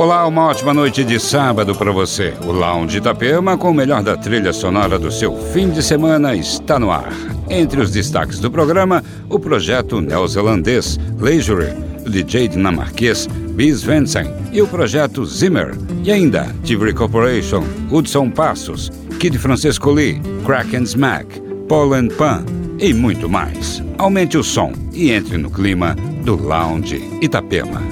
Olá, uma ótima noite de sábado para você. O Lounge Itapema, com o melhor da trilha sonora do seu fim de semana, está no ar. Entre os destaques do programa, o projeto neozelandês Leisure, o DJ dinamarquês Bis Vensen e o projeto Zimmer. E ainda Tivoli Corporation, Hudson Passos, Kid Francisco Lee, Kraken Smack, Paul and Pan e muito mais. Aumente o som e entre no clima do Lounge Itapema.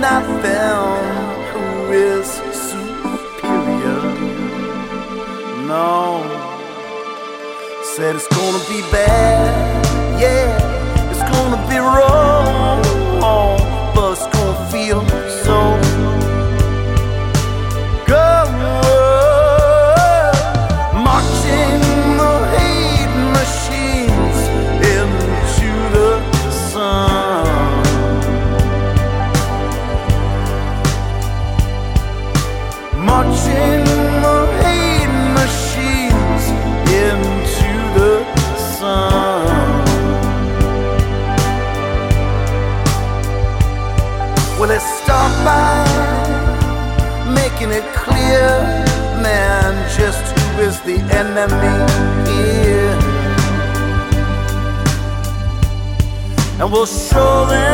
not found who is superior. No, said it's gonna be bad. show them.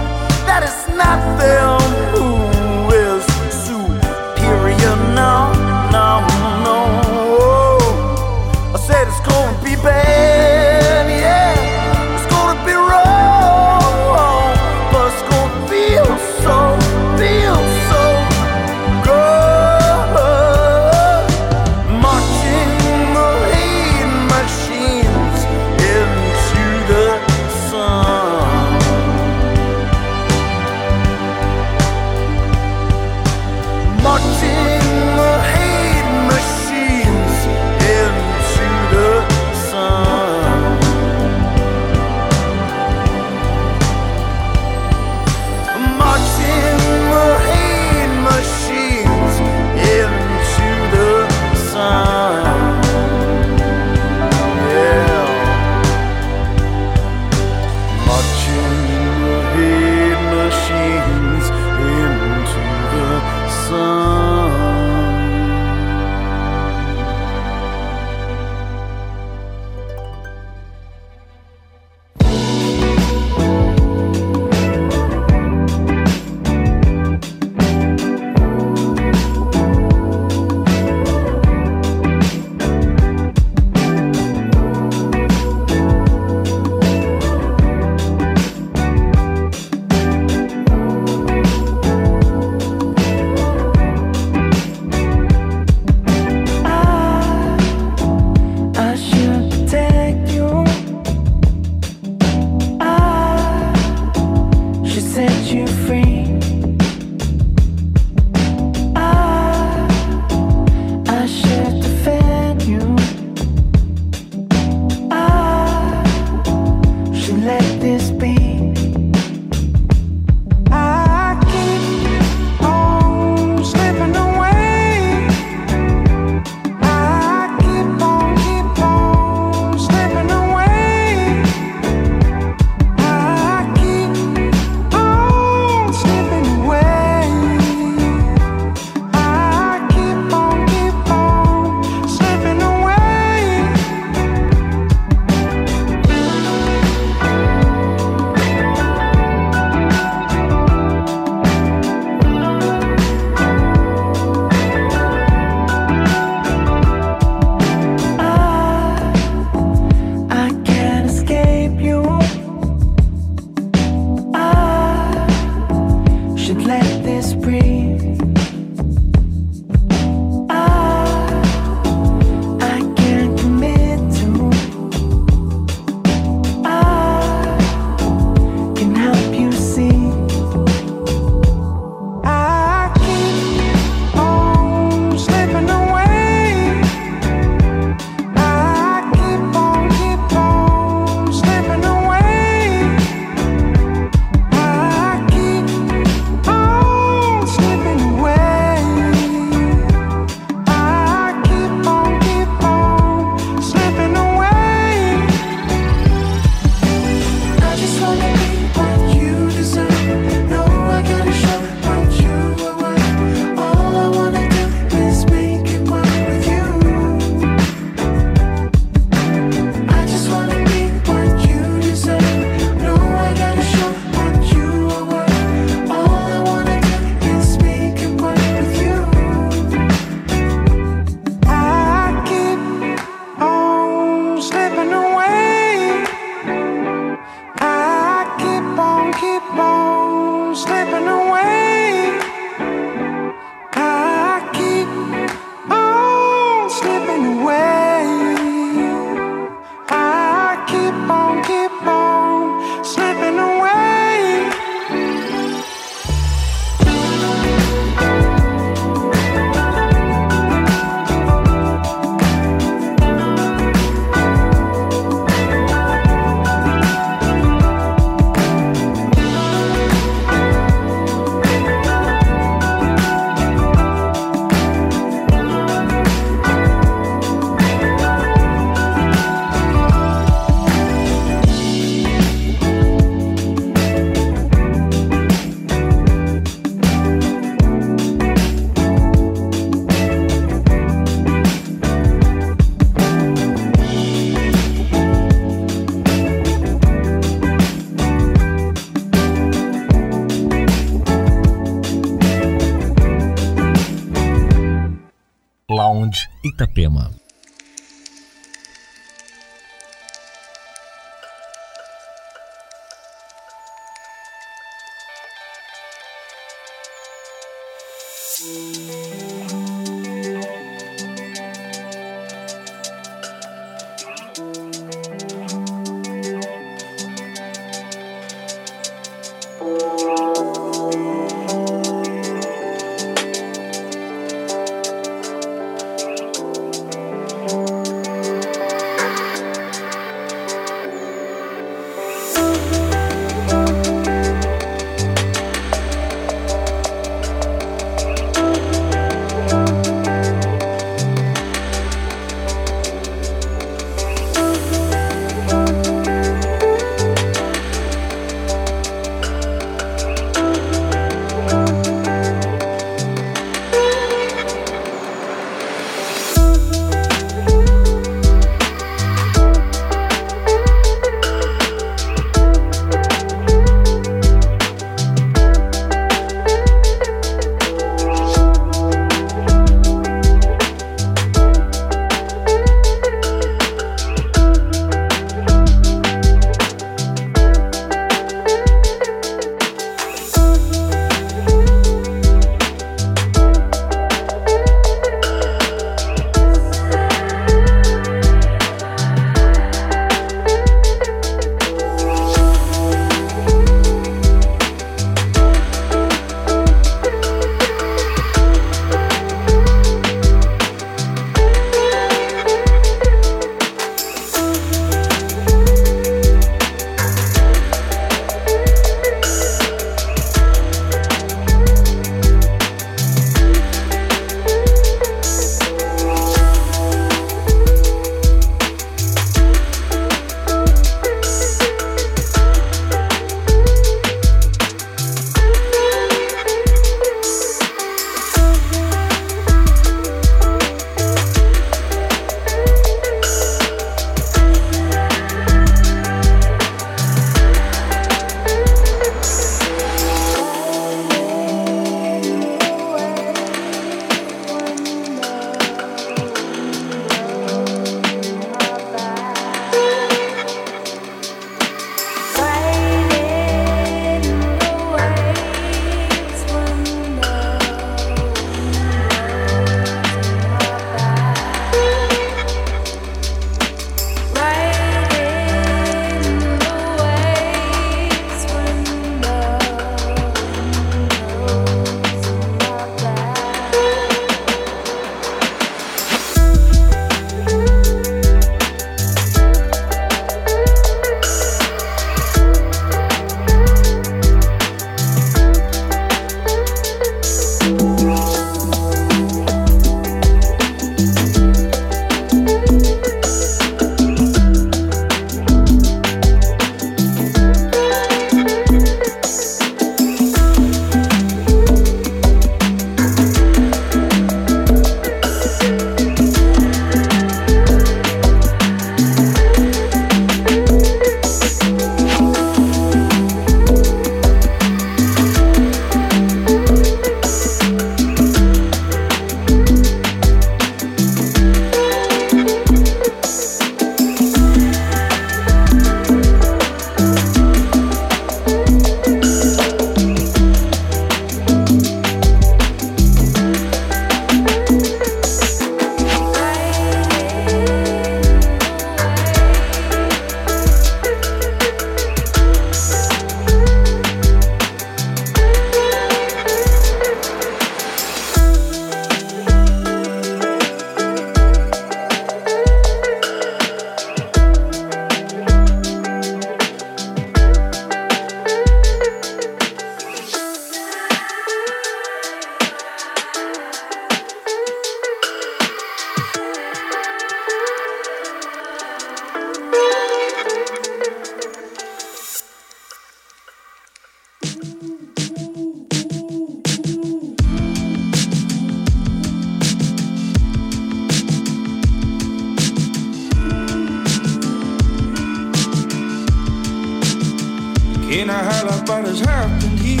Like what has happened here.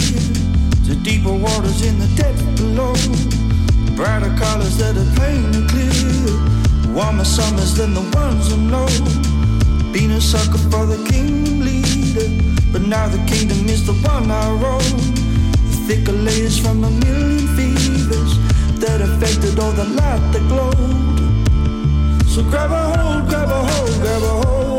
To deeper waters in the depth below. Brighter colors that are plain and clear. Warmer summers than the ones I know. Been a sucker for the kingdom leader. But now the kingdom is the one I. The thicker layers from a million fevers that affected all the light that glowed. So grab a hold, grab a hold, grab a hold.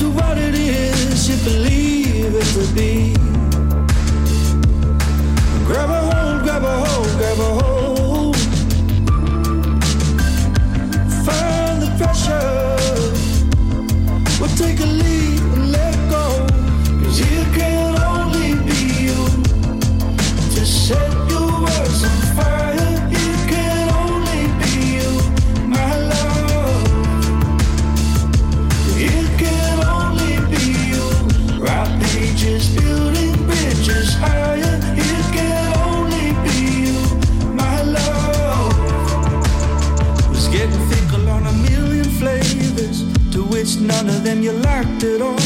To what it is you believe it to be. Grab a hold, grab a hold, grab a hold. Find the pressure. We'll take a lead and let go. Cause here can only be you to set your words them you liked it all.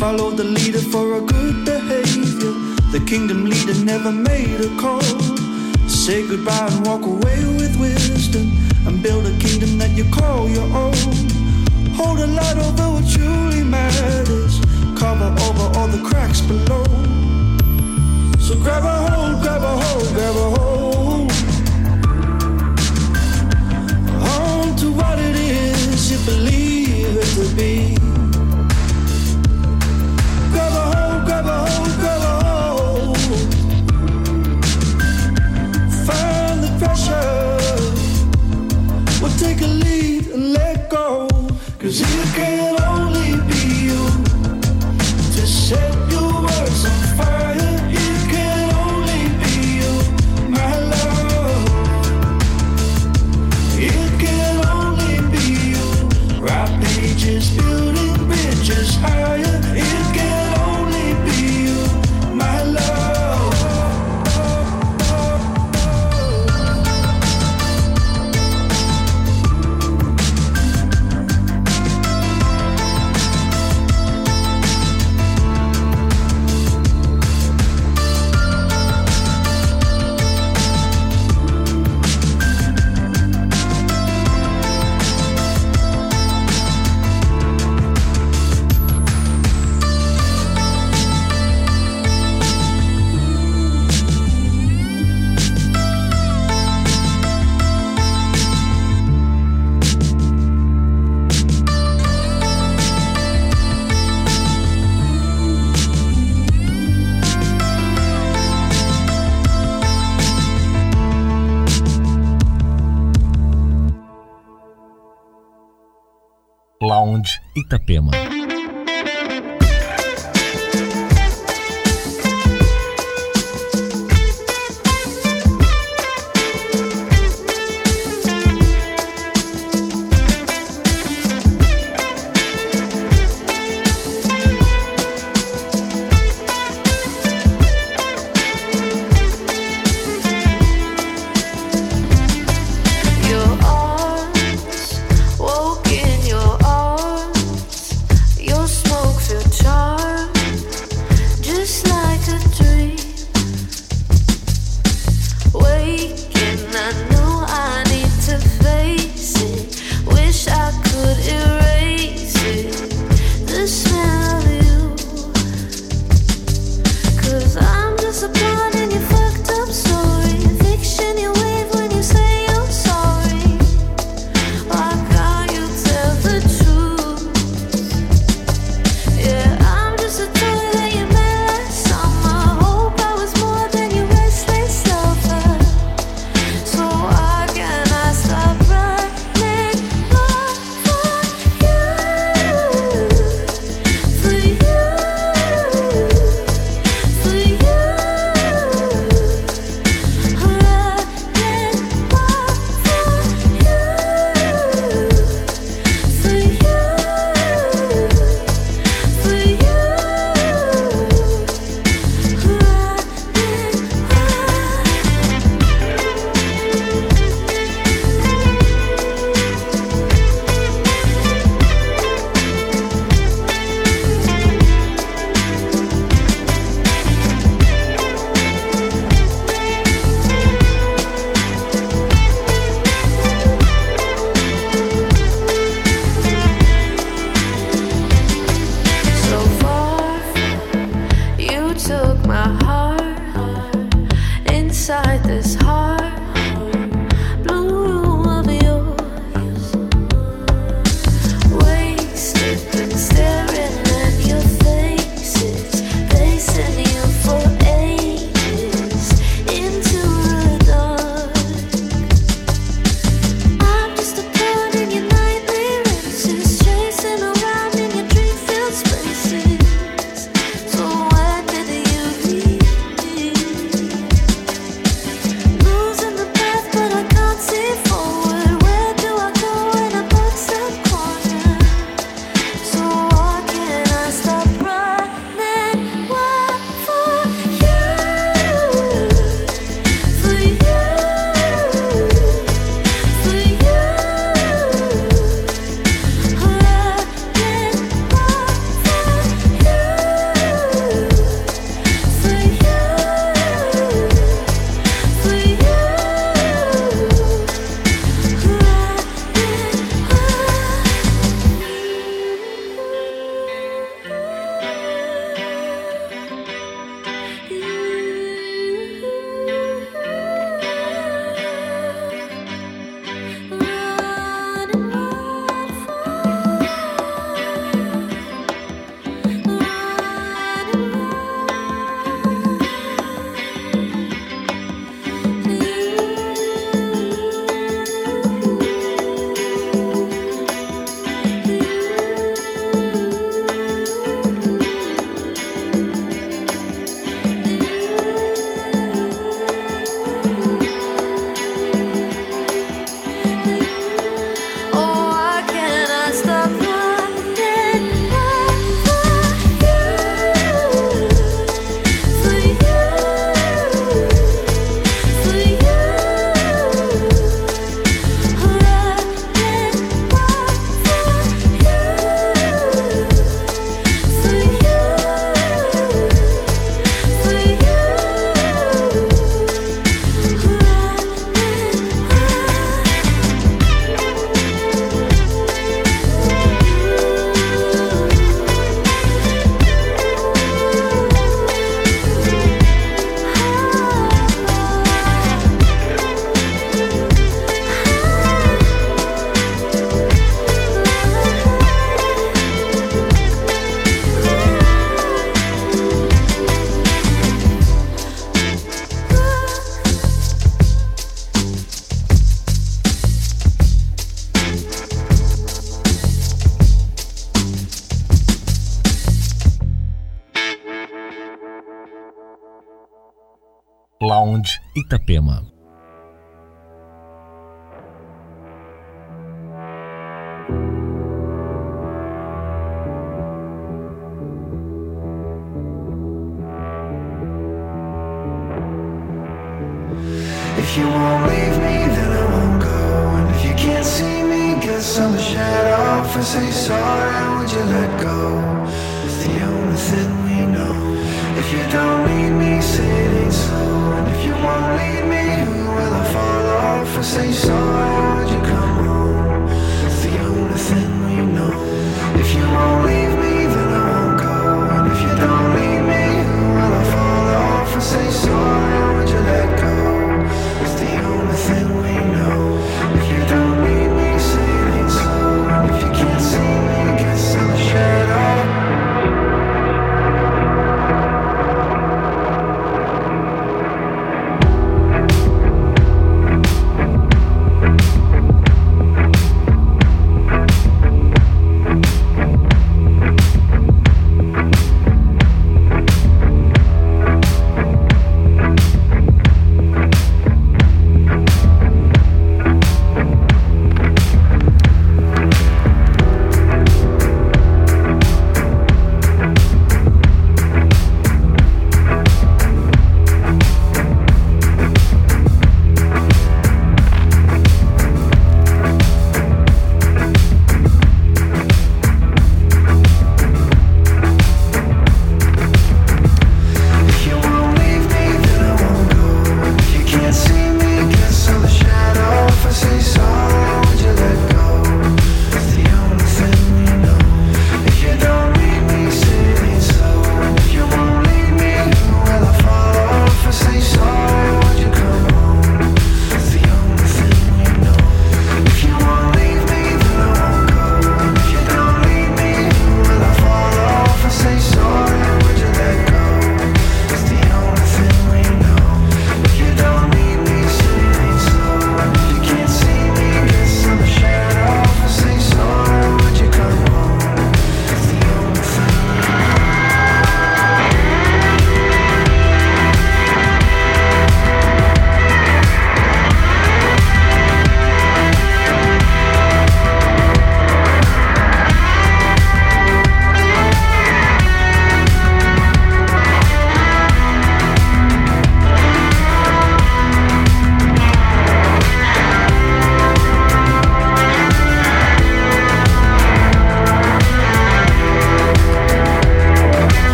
Follow the leader for a good behavior. The kingdom leader never made a call. Say goodbye and walk away with wisdom, and build a kingdom that you call your own. Hold a light over what truly matters. Cover over all the cracks below. So grab a hold, grab a hold, grab a hold. On to what it is you believe it to be.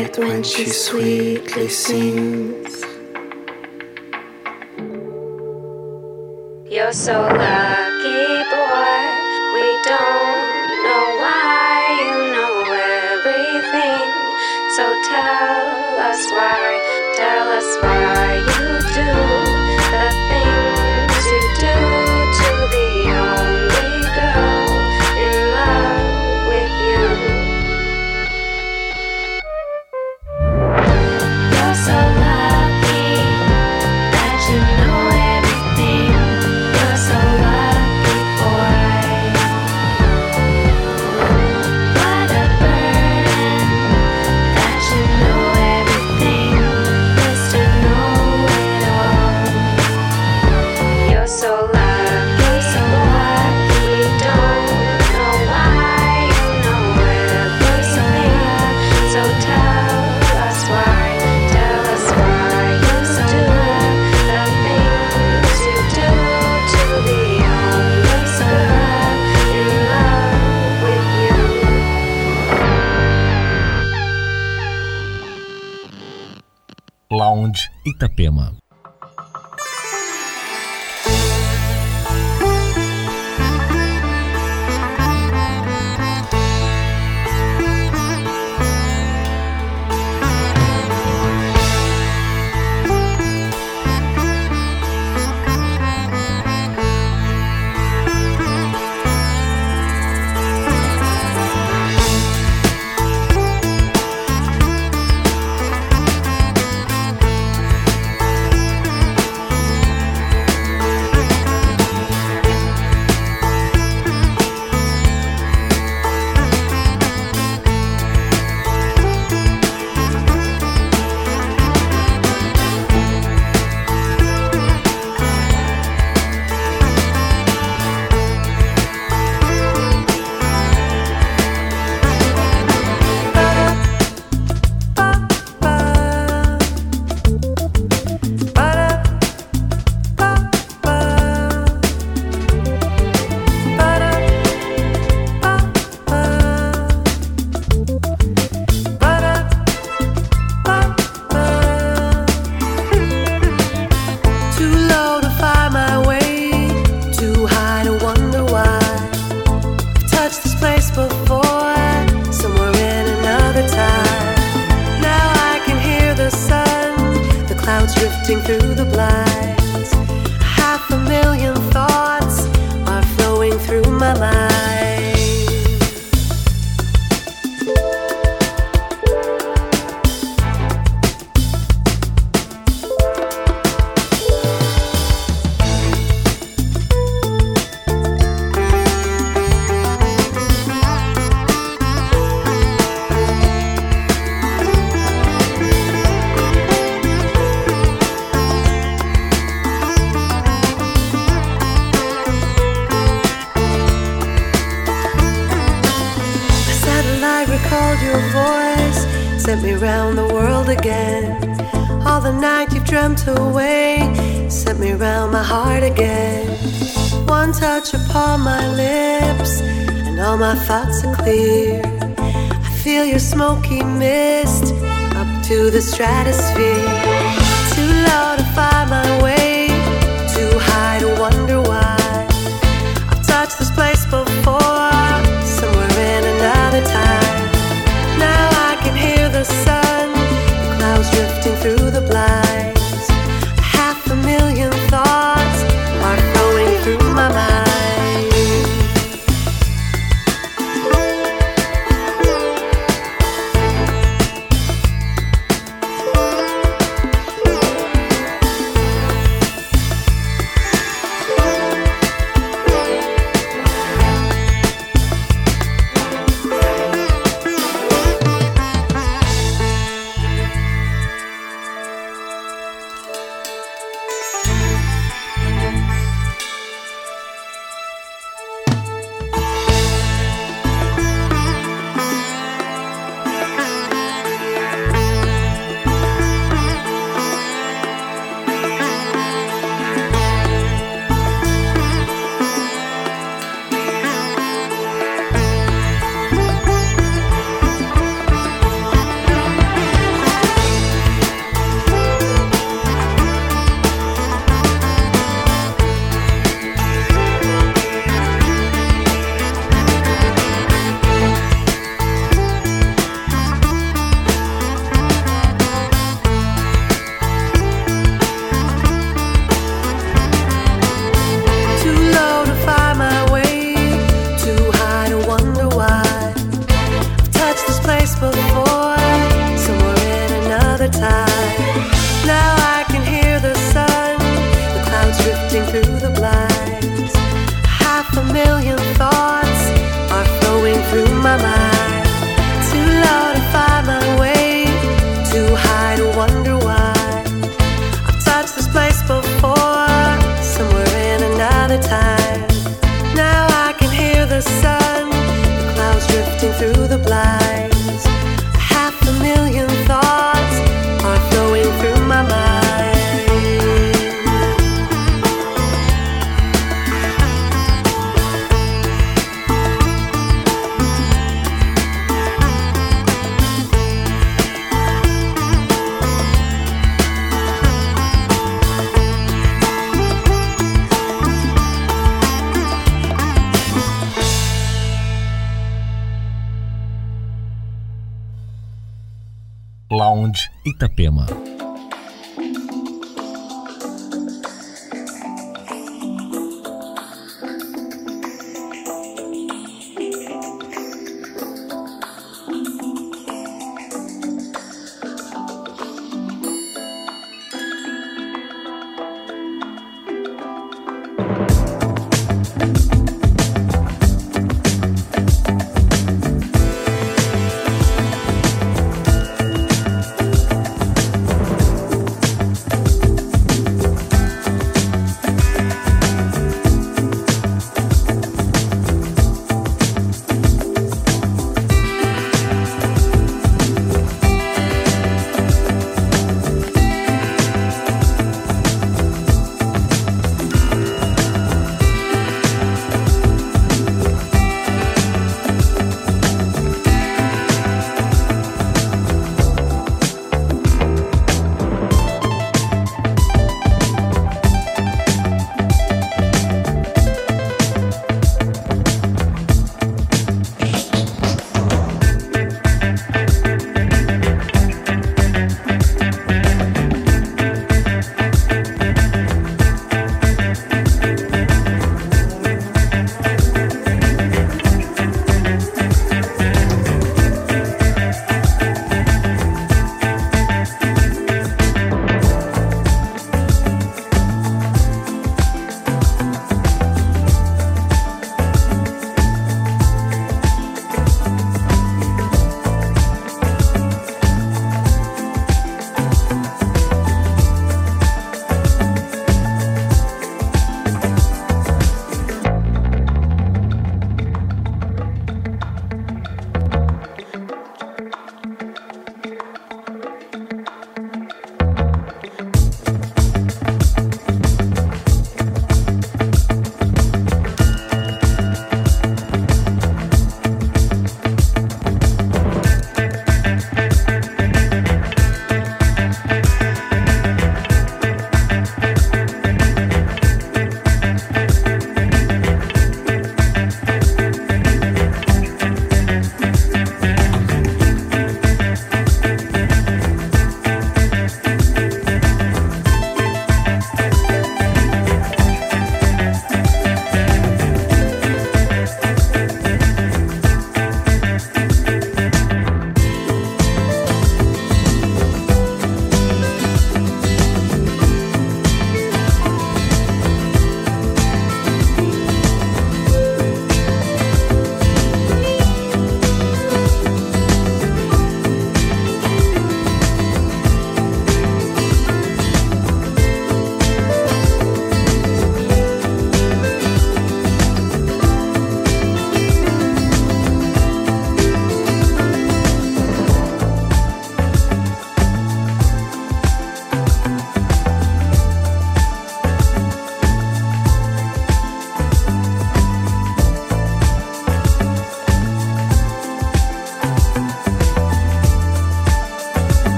It when she sweetly sings. You're so lucky, Itapema. Itapema.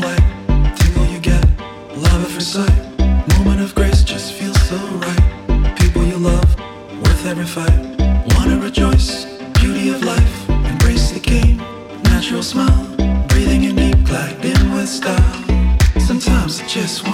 light, tingle you get, love at first sight. Moment of grace just feels so right. People you love, worth every fight. Wanna rejoice, beauty of life, embrace the game, natural smile, breathing in deep, clad in with style. Sometimes I just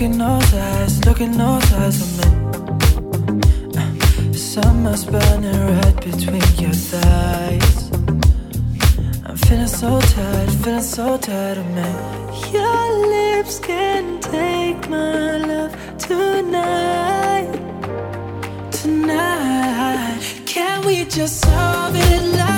Looking those eyes, look in those eyes of me. Uh, Summer's burning right between your thighs. I'm feeling so tired, feeling so tired of me. Your lips can take my love tonight. Tonight Can we just solve it like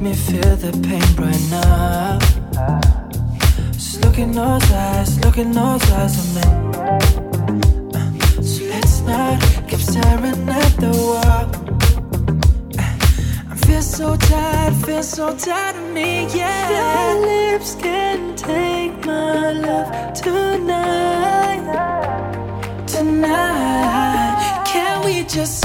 me feel the pain right now. Just look in those eyes, look in those eyes of me. Uh, so let's not keep staring at the wall. Uh, I feel so tired, feel so tired of me, yeah. Your lips can take my love tonight, tonight. Can we just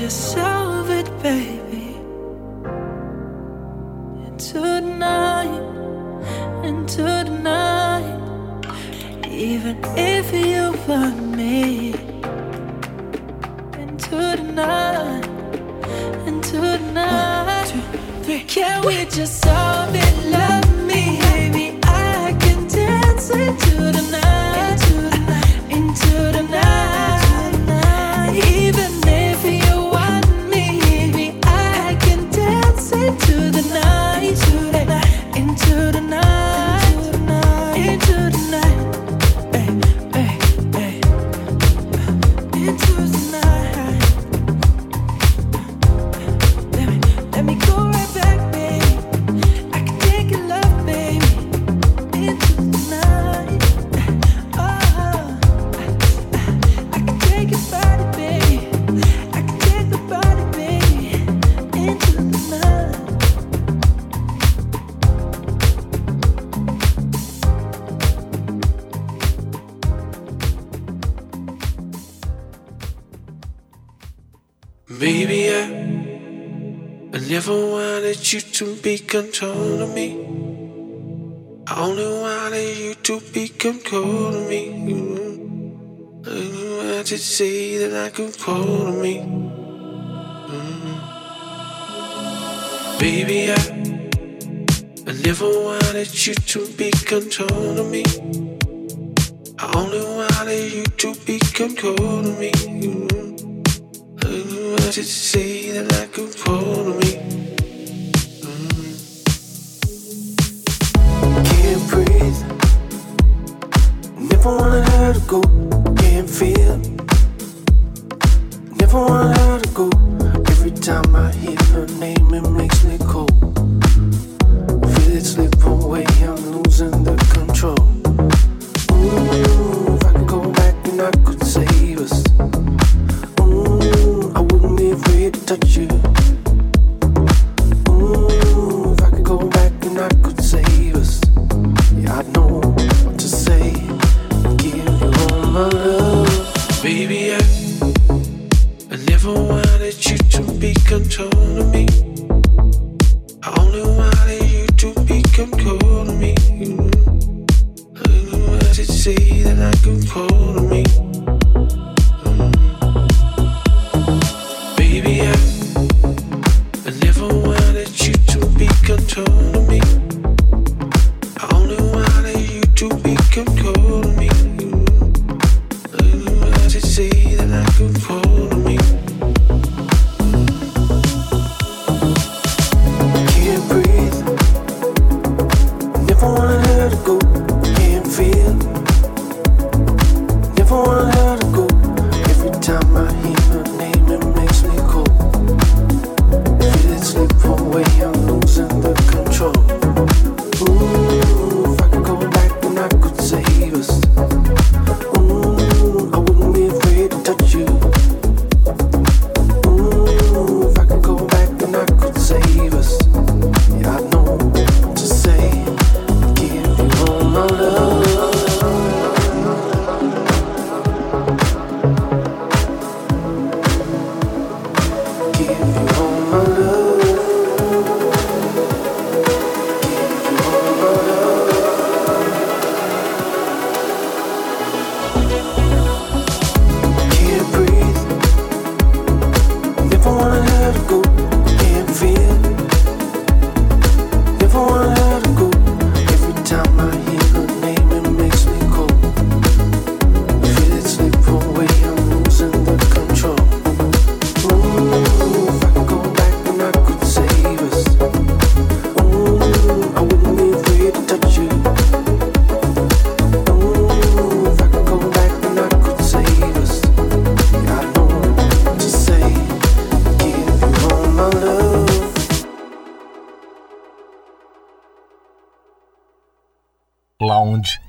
yourself. to be control of me. I only wanted you to be cold to me. Mm-hmm. And to say that I could call me. Mm-hmm. Baby, I, I never wanted you to be control of me. I only wanted you to be cold to me. Mm-hmm. And to say that I could call me. go, can't feel. Never want her to go. Every time I hear her name, it makes me go.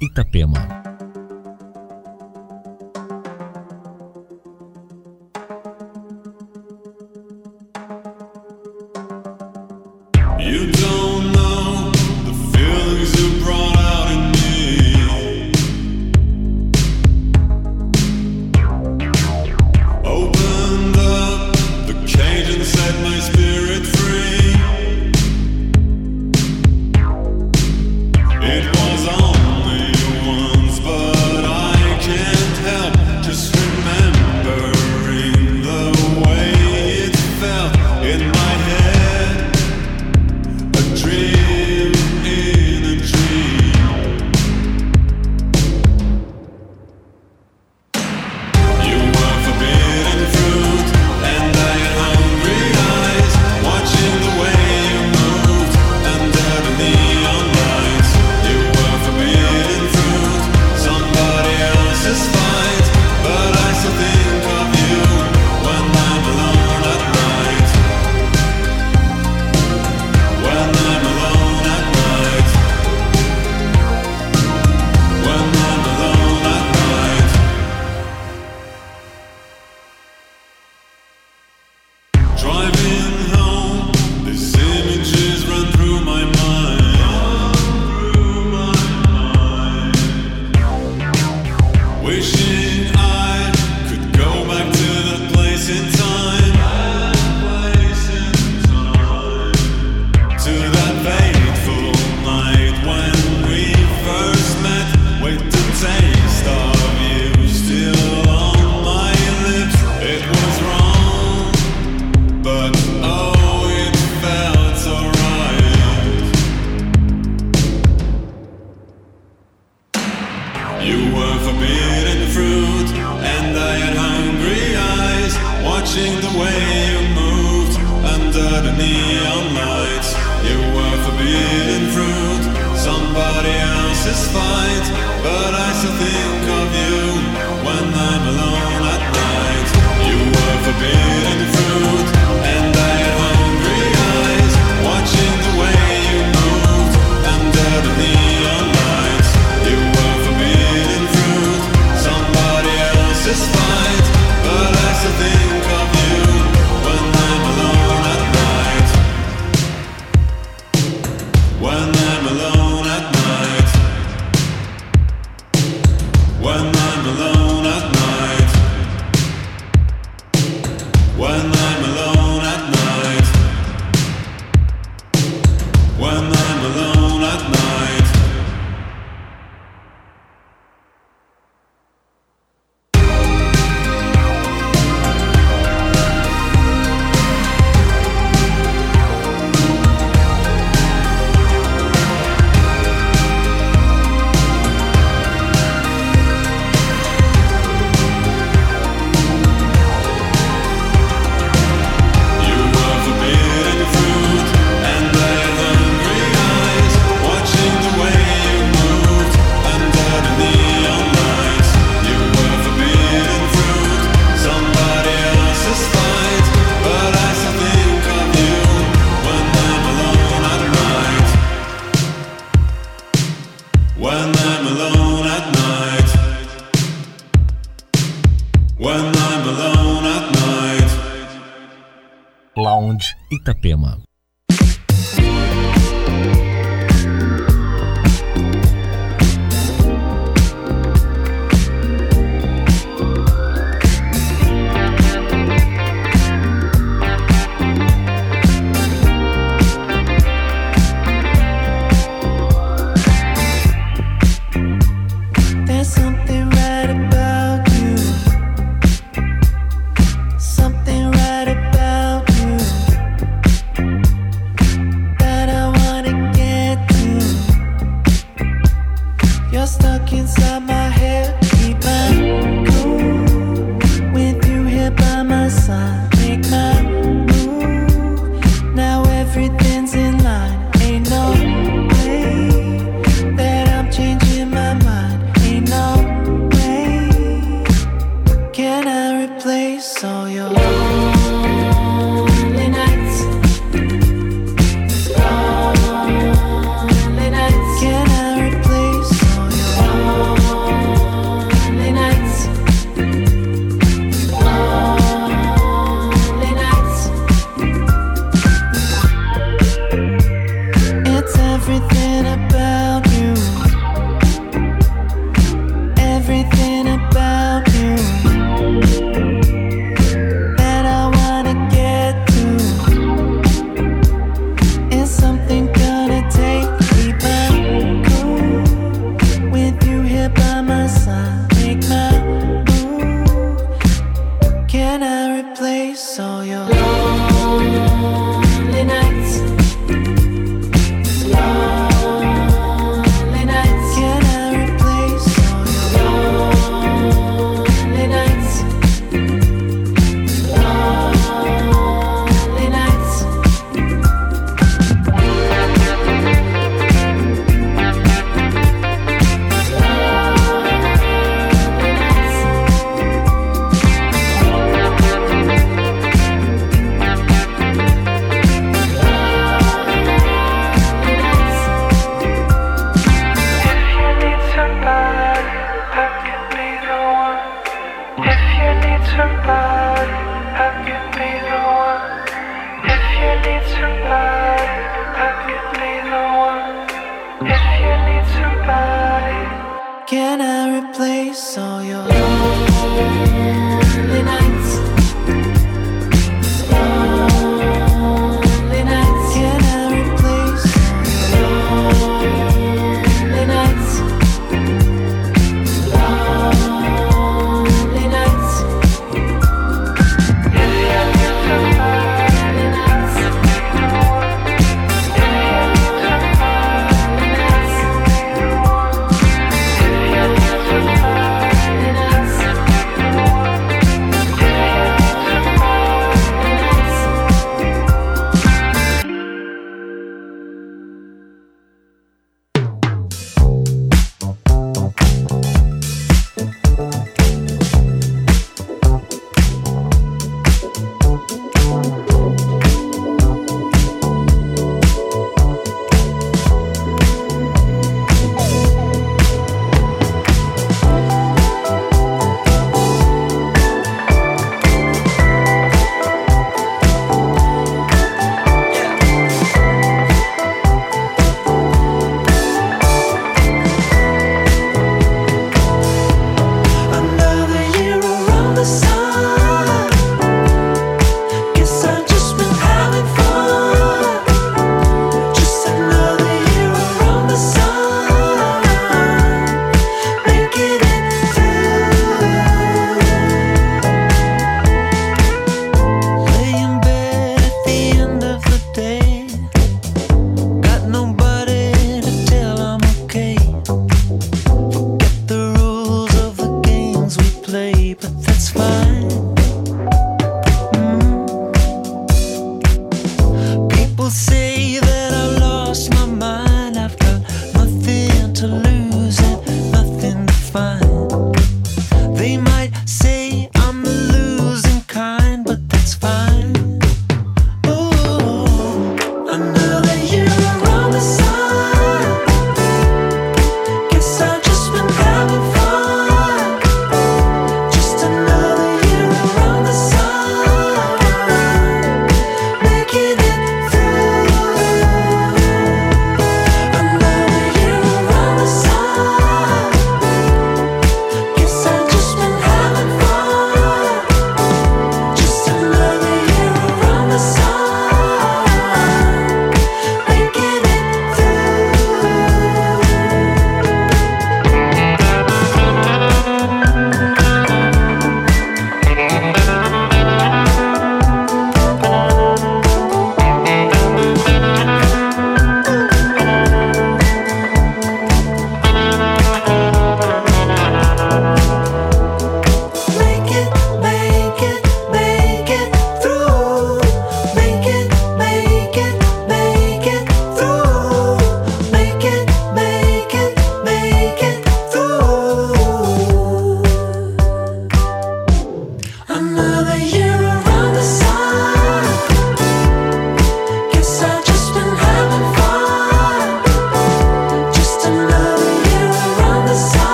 Itapema. Itapema.